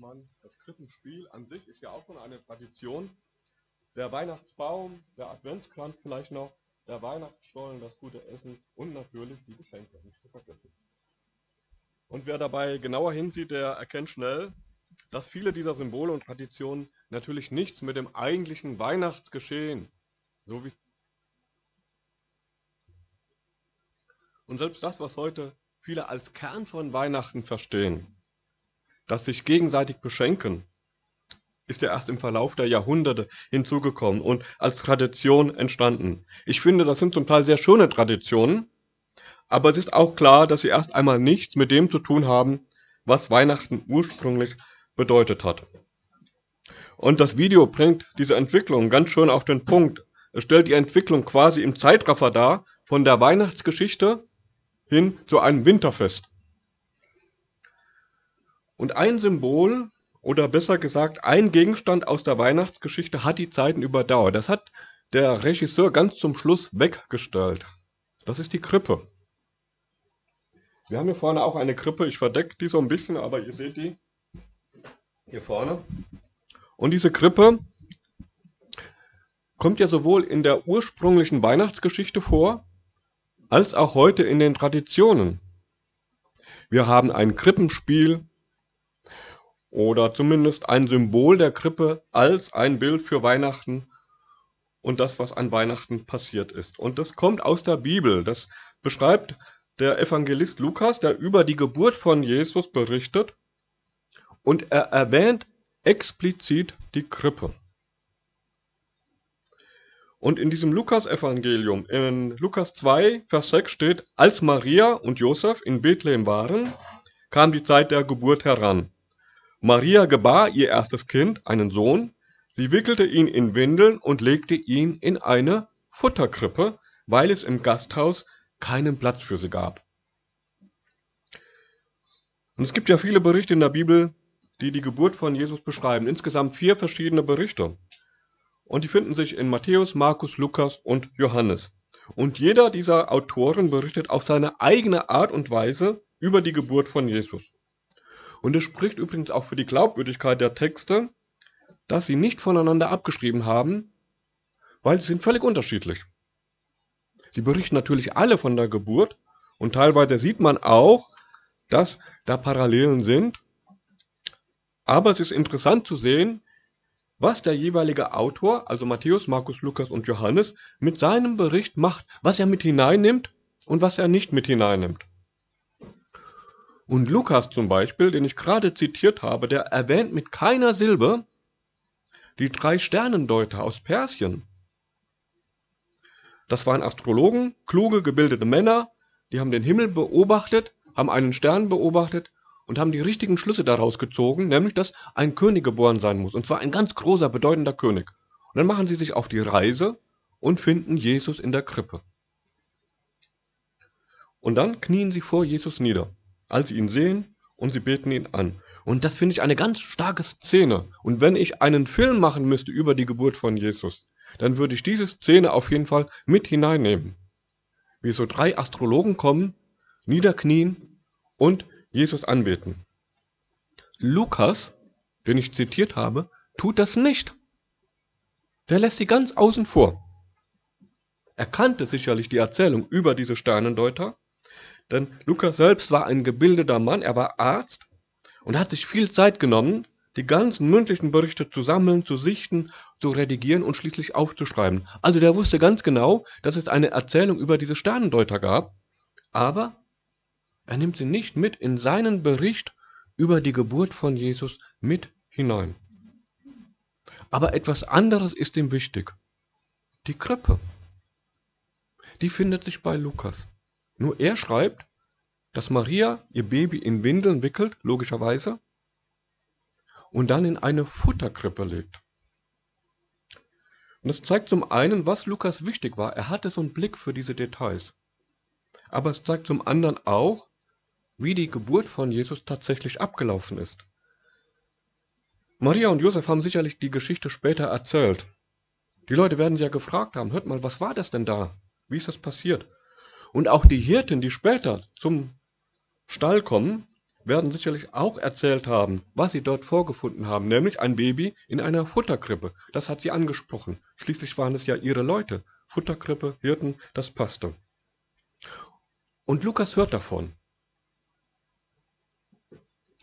Weihnachtsmann, das Krippenspiel an sich ist ja auch schon eine Tradition. Der Weihnachtsbaum, der Adventskranz vielleicht noch, der Weihnachtsstollen, das gute Essen und natürlich die Geschenke, nicht zu vergessen. Und wer dabei genauer hinsieht, der erkennt schnell, dass viele dieser Symbole und Traditionen natürlich nichts mit dem eigentlichen Weihnachtsgeschehen, so wie und selbst das, was heute viele als Kern von Weihnachten verstehen, das sich gegenseitig beschenken, ist ja erst im Verlauf der Jahrhunderte hinzugekommen und als Tradition entstanden. Ich finde, das sind zum Teil sehr schöne Traditionen, aber es ist auch klar, dass sie erst einmal nichts mit dem zu tun haben, was Weihnachten ursprünglich bedeutet hat. Und das Video bringt diese Entwicklung ganz schön auf den Punkt. Es stellt die Entwicklung quasi im Zeitraffer dar, von der Weihnachtsgeschichte hin zu einem Winterfest. Und ein Symbol, oder besser gesagt ein Gegenstand aus der Weihnachtsgeschichte hat die Zeiten überdauert. Das hat der Regisseur ganz zum Schluss weggestellt. Das ist die Krippe. Wir haben hier vorne auch eine Krippe. Ich verdecke die so ein bisschen, aber ihr seht die hier vorne. Und diese Krippe kommt ja sowohl in der ursprünglichen Weihnachtsgeschichte vor, als auch heute in den Traditionen. Wir haben ein Krippenspiel, oder zumindest ein Symbol der Krippe als ein Bild für Weihnachten und das, was an Weihnachten passiert ist. Und das kommt aus der Bibel. Das beschreibt der Evangelist Lukas, der über die Geburt von Jesus berichtet und er erwähnt explizit die Krippe. Und in diesem Lukas-Evangelium, in Lukas 2, Vers 6 steht, als Maria und Josef in Bethlehem waren, kam die Zeit der Geburt heran. Maria gebar ihr erstes Kind, einen Sohn, sie wickelte ihn in Windeln und legte ihn in eine Futterkrippe, weil es im Gasthaus keinen Platz für sie gab. Und es gibt ja viele Berichte in der Bibel, die die Geburt von Jesus beschreiben. Insgesamt vier verschiedene Berichte. Und die finden sich in Matthäus, Markus, Lukas und Johannes. Und jeder dieser Autoren berichtet auf seine eigene Art und Weise über die Geburt von Jesus. Und es spricht übrigens auch für die Glaubwürdigkeit der Texte, dass sie nicht voneinander abgeschrieben haben, weil sie sind völlig unterschiedlich. Sie berichten natürlich alle von der Geburt und teilweise sieht man auch, dass da Parallelen sind. Aber es ist interessant zu sehen, was der jeweilige Autor, also Matthäus, Markus, Lukas und Johannes, mit seinem Bericht macht, was er mit hineinnimmt und was er nicht mit hineinnimmt. Und Lukas zum Beispiel, den ich gerade zitiert habe, der erwähnt mit keiner Silbe die drei Sternendeuter aus Persien. Das waren Astrologen, kluge, gebildete Männer, die haben den Himmel beobachtet, haben einen Stern beobachtet und haben die richtigen Schlüsse daraus gezogen, nämlich dass ein König geboren sein muss, und zwar ein ganz großer, bedeutender König. Und dann machen sie sich auf die Reise und finden Jesus in der Krippe. Und dann knien sie vor Jesus nieder als sie ihn sehen und sie beten ihn an. Und das finde ich eine ganz starke Szene. Und wenn ich einen Film machen müsste über die Geburt von Jesus, dann würde ich diese Szene auf jeden Fall mit hineinnehmen. Wie so drei Astrologen kommen, niederknien und Jesus anbeten. Lukas, den ich zitiert habe, tut das nicht. Der lässt sie ganz außen vor. Er kannte sicherlich die Erzählung über diese Sternendeuter, denn Lukas selbst war ein gebildeter Mann, er war Arzt und hat sich viel Zeit genommen, die ganzen mündlichen Berichte zu sammeln, zu sichten, zu redigieren und schließlich aufzuschreiben. Also der wusste ganz genau, dass es eine Erzählung über diese Sternendeuter gab, aber er nimmt sie nicht mit in seinen Bericht über die Geburt von Jesus mit hinein. Aber etwas anderes ist ihm wichtig. Die Krippe. Die findet sich bei Lukas. Nur er schreibt, dass Maria ihr Baby in Windeln wickelt, logischerweise, und dann in eine Futterkrippe legt. Und das zeigt zum einen, was Lukas wichtig war. Er hatte so einen Blick für diese Details. Aber es zeigt zum anderen auch, wie die Geburt von Jesus tatsächlich abgelaufen ist. Maria und Josef haben sicherlich die Geschichte später erzählt. Die Leute werden sie ja gefragt haben, hört mal, was war das denn da? Wie ist das passiert? Und auch die Hirten, die später zum Stall kommen, werden sicherlich auch erzählt haben, was sie dort vorgefunden haben, nämlich ein Baby in einer Futterkrippe. Das hat sie angesprochen. Schließlich waren es ja ihre Leute. Futterkrippe, Hirten, das passte. Und Lukas hört davon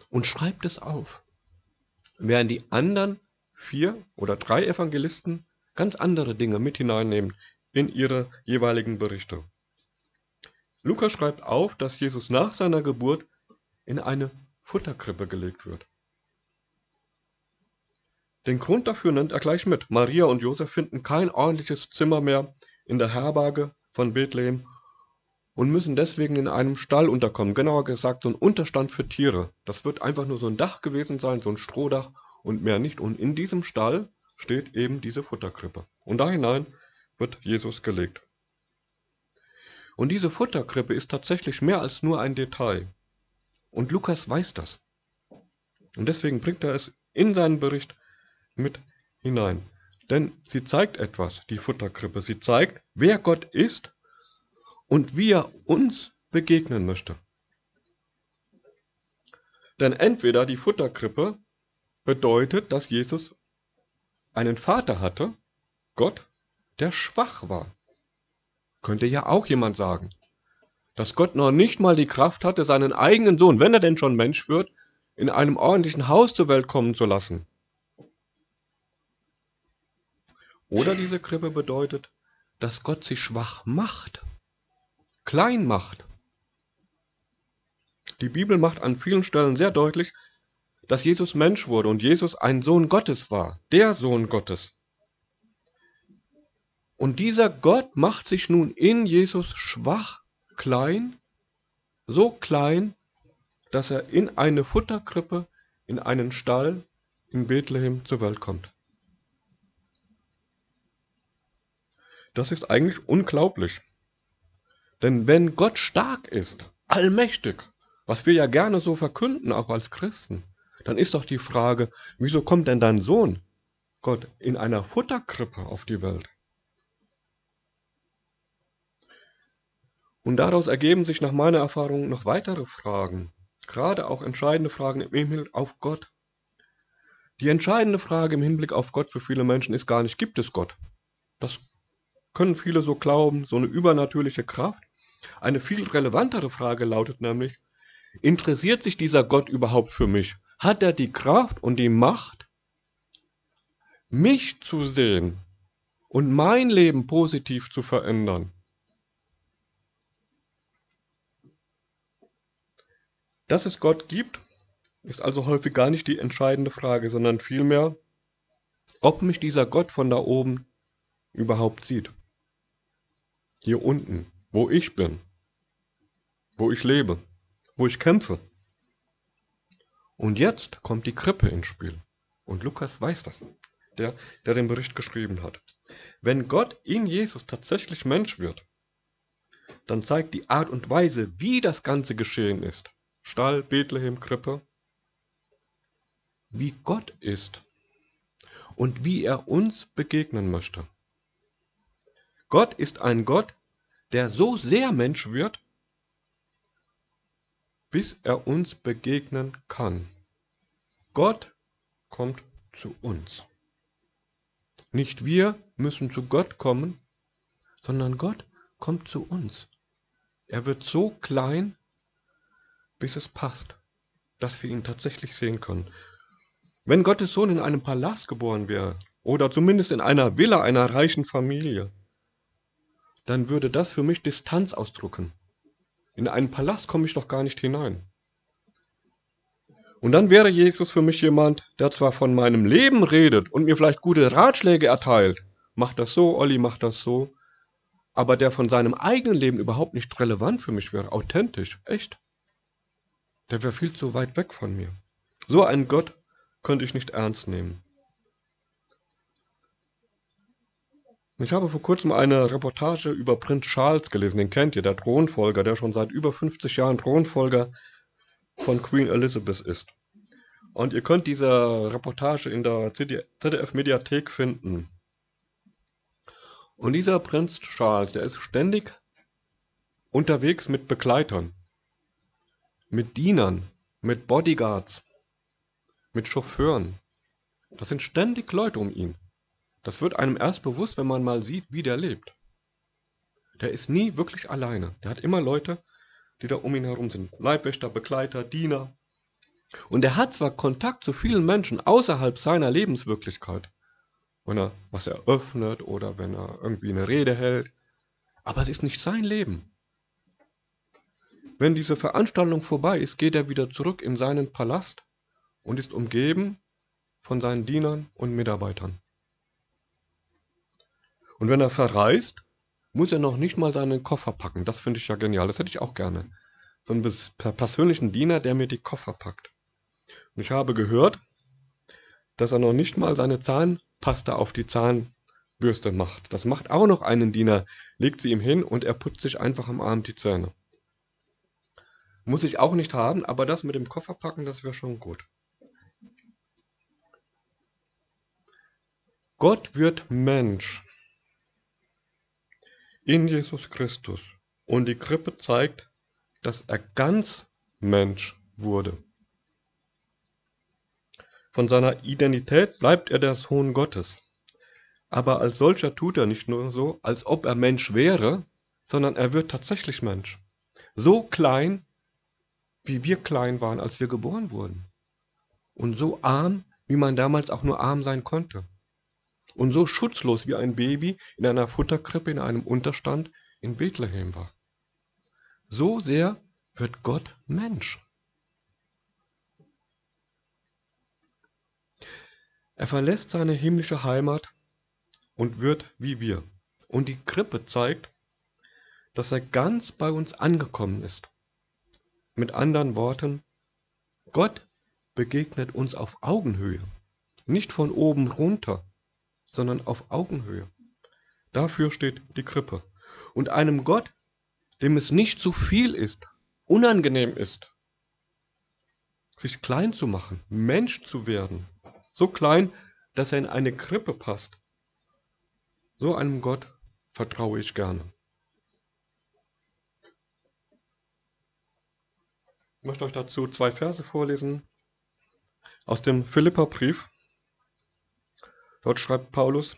und schreibt es auf. Während die anderen vier oder drei Evangelisten ganz andere Dinge mit hineinnehmen in ihre jeweiligen Berichte. Lukas schreibt auf, dass Jesus nach seiner Geburt in eine Futterkrippe gelegt wird. Den Grund dafür nennt er gleich mit. Maria und Josef finden kein ordentliches Zimmer mehr in der Herberge von Bethlehem und müssen deswegen in einem Stall unterkommen. Genauer gesagt, so ein Unterstand für Tiere. Das wird einfach nur so ein Dach gewesen sein, so ein Strohdach und mehr nicht. Und in diesem Stall steht eben diese Futterkrippe. Und da hinein wird Jesus gelegt. Und diese Futterkrippe ist tatsächlich mehr als nur ein Detail. Und Lukas weiß das. Und deswegen bringt er es in seinen Bericht mit hinein. Denn sie zeigt etwas, die Futterkrippe. Sie zeigt, wer Gott ist und wie er uns begegnen möchte. Denn entweder die Futterkrippe bedeutet, dass Jesus einen Vater hatte, Gott, der schwach war. Könnte ja auch jemand sagen, dass Gott noch nicht mal die Kraft hatte, seinen eigenen Sohn, wenn er denn schon Mensch wird, in einem ordentlichen Haus zur Welt kommen zu lassen. Oder diese Krippe bedeutet, dass Gott sich schwach macht, klein macht. Die Bibel macht an vielen Stellen sehr deutlich, dass Jesus Mensch wurde und Jesus ein Sohn Gottes war, der Sohn Gottes. Und dieser Gott macht sich nun in Jesus schwach, klein, so klein, dass er in eine Futterkrippe, in einen Stall in Bethlehem zur Welt kommt. Das ist eigentlich unglaublich. Denn wenn Gott stark ist, allmächtig, was wir ja gerne so verkünden, auch als Christen, dann ist doch die Frage, wieso kommt denn dein Sohn, Gott, in einer Futterkrippe auf die Welt? Und daraus ergeben sich nach meiner Erfahrung noch weitere Fragen, gerade auch entscheidende Fragen im Hinblick auf Gott. Die entscheidende Frage im Hinblick auf Gott für viele Menschen ist gar nicht, gibt es Gott? Das können viele so glauben, so eine übernatürliche Kraft. Eine viel relevantere Frage lautet nämlich, interessiert sich dieser Gott überhaupt für mich? Hat er die Kraft und die Macht, mich zu sehen und mein Leben positiv zu verändern? Dass es Gott gibt, ist also häufig gar nicht die entscheidende Frage, sondern vielmehr, ob mich dieser Gott von da oben überhaupt sieht hier unten, wo ich bin, wo ich lebe, wo ich kämpfe. Und jetzt kommt die Krippe ins Spiel. Und Lukas weiß das, der, der den Bericht geschrieben hat. Wenn Gott in Jesus tatsächlich Mensch wird, dann zeigt die Art und Weise, wie das Ganze geschehen ist, Stall, Bethlehem, Krippe, wie Gott ist und wie er uns begegnen möchte. Gott ist ein Gott, der so sehr Mensch wird, bis er uns begegnen kann. Gott kommt zu uns. Nicht wir müssen zu Gott kommen, sondern Gott kommt zu uns. Er wird so klein, bis es passt, dass wir ihn tatsächlich sehen können. Wenn Gottes Sohn in einem Palast geboren wäre, oder zumindest in einer Villa einer reichen Familie, dann würde das für mich Distanz ausdrücken. In einen Palast komme ich doch gar nicht hinein. Und dann wäre Jesus für mich jemand, der zwar von meinem Leben redet und mir vielleicht gute Ratschläge erteilt, mach das so, Olli, mach das so, aber der von seinem eigenen Leben überhaupt nicht relevant für mich wäre, authentisch, echt. Der wäre viel zu weit weg von mir. So einen Gott könnte ich nicht ernst nehmen. Ich habe vor kurzem eine Reportage über Prinz Charles gelesen, den kennt ihr, der Thronfolger, der schon seit über 50 Jahren Thronfolger von Queen Elizabeth ist. Und ihr könnt diese Reportage in der ZDF-Mediathek finden. Und dieser Prinz Charles, der ist ständig unterwegs mit Begleitern, mit Dienern, mit Bodyguards, mit Chauffeuren. Das sind ständig Leute um ihn. Das wird einem erst bewusst, wenn man mal sieht, wie der lebt. Der ist nie wirklich alleine. Der hat immer Leute, die da um ihn herum sind. Leibwächter, Begleiter, Diener. Und er hat zwar Kontakt zu vielen Menschen außerhalb seiner Lebenswirklichkeit, wenn er was eröffnet oder wenn er irgendwie eine Rede hält, aber es ist nicht sein Leben. Wenn diese Veranstaltung vorbei ist, geht er wieder zurück in seinen Palast und ist umgeben von seinen Dienern und Mitarbeitern. Und wenn er verreist, muss er noch nicht mal seinen Koffer packen. Das finde ich ja genial. Das hätte ich auch gerne. So einen persönlichen Diener, der mir die Koffer packt. Und ich habe gehört, dass er noch nicht mal seine Zahnpasta auf die Zahnbürste macht. Das macht auch noch einen Diener, legt sie ihm hin und er putzt sich einfach am Abend die Zähne. Muss ich auch nicht haben, aber das mit dem Koffer packen, das wäre schon gut. Gott wird Mensch in Jesus Christus und die Krippe zeigt, dass er ganz Mensch wurde. Von seiner Identität bleibt er der Sohn Gottes. Aber als solcher tut er nicht nur so, als ob er Mensch wäre, sondern er wird tatsächlich Mensch. So klein, wie wir klein waren, als wir geboren wurden. Und so arm, wie man damals auch nur arm sein konnte. Und so schutzlos, wie ein Baby in einer Futterkrippe in einem Unterstand in Bethlehem war. So sehr wird Gott Mensch. Er verlässt seine himmlische Heimat und wird wie wir. Und die Krippe zeigt, dass er ganz bei uns angekommen ist. Mit anderen Worten, Gott begegnet uns auf Augenhöhe, nicht von oben runter, sondern auf Augenhöhe. Dafür steht die Krippe. Und einem Gott, dem es nicht zu viel ist, unangenehm ist, sich klein zu machen, Mensch zu werden, so klein, dass er in eine Krippe passt. So einem Gott vertraue ich gerne. Ich möchte euch dazu zwei Verse vorlesen aus dem Philipperbrief. Dort schreibt Paulus,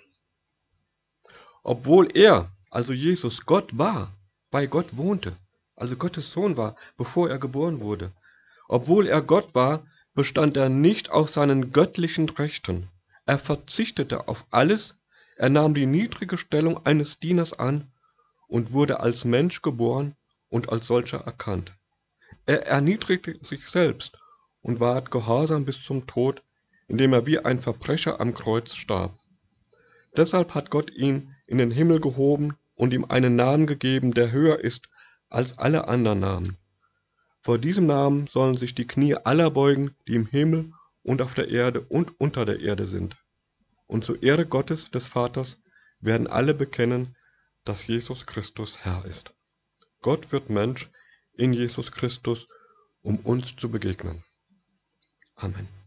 obwohl er, also Jesus, Gott war, bei Gott wohnte, also Gottes Sohn war, bevor er geboren wurde, obwohl er Gott war, bestand er nicht auf seinen göttlichen Rechten. Er verzichtete auf alles, er nahm die niedrige Stellung eines Dieners an und wurde als Mensch geboren und als solcher erkannt. Er erniedrigte sich selbst und ward gehorsam bis zum Tod, indem er wie ein Verbrecher am Kreuz starb. Deshalb hat Gott ihn in den Himmel gehoben und ihm einen Namen gegeben, der höher ist als alle anderen Namen. Vor diesem Namen sollen sich die Knie aller beugen, die im Himmel und auf der Erde und unter der Erde sind. Und zur Ehre Gottes des Vaters werden alle bekennen, dass Jesus Christus Herr ist. Gott wird Mensch in Jesus Christus, um uns zu begegnen. Amen.